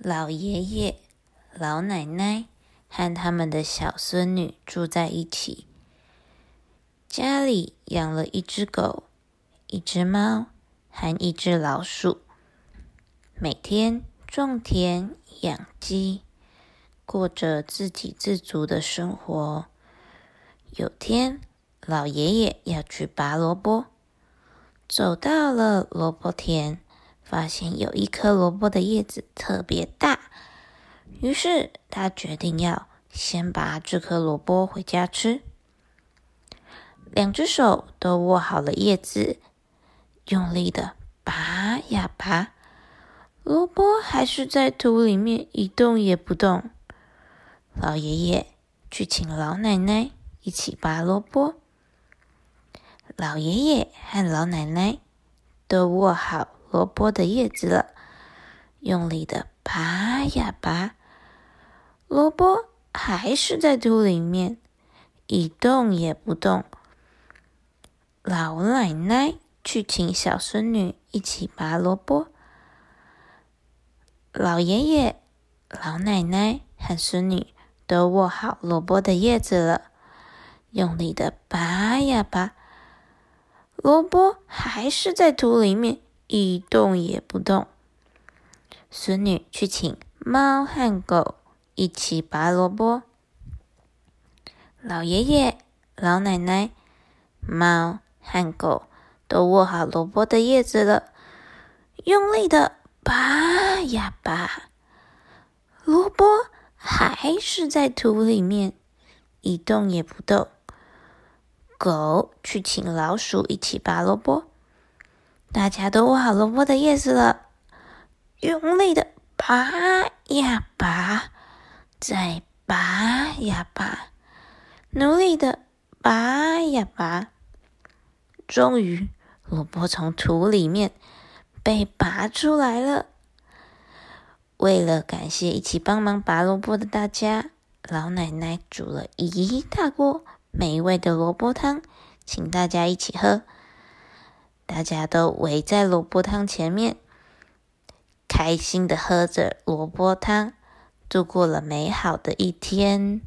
老爷爷、老奶奶和他们的小孙女住在一起。家里养了一只狗、一只猫和一只老鼠，每天种田、养鸡，过着自给自足的生活。有天，老爷爷要去拔萝卜，走到了萝卜田。发现有一颗萝卜的叶子特别大，于是他决定要先拔这颗萝卜回家吃。两只手都握好了叶子，用力的拔呀拔，萝卜还是在土里面一动也不动。老爷爷去请老奶奶一起拔萝卜，老爷爷和老奶奶都握好。萝卜的叶子了，用力的拔呀拔，萝卜还是在土里面一动也不动。老奶奶去请小孙女一起拔萝卜，老爷爷、老奶奶和孙女都握好萝卜的叶子了，用力的拔呀拔，萝卜还是在土里面。一动也不动。孙女去请猫和狗一起拔萝卜。老爷爷、老奶奶、猫和狗都握好萝卜的叶子了，用力的拔呀拔，萝卜还是在土里面一动也不动。狗去请老鼠一起拔萝卜。大家都握好萝卜的叶子了，用力的拔呀拔，再拔呀拔，努力的拔呀拔，终于萝卜从土里面被拔出来了。为了感谢一起帮忙拔萝卜的大家，老奶奶煮了一大锅美味的萝卜汤，请大家一起喝。大家都围在萝卜汤前面，开心的喝着萝卜汤，度过了美好的一天。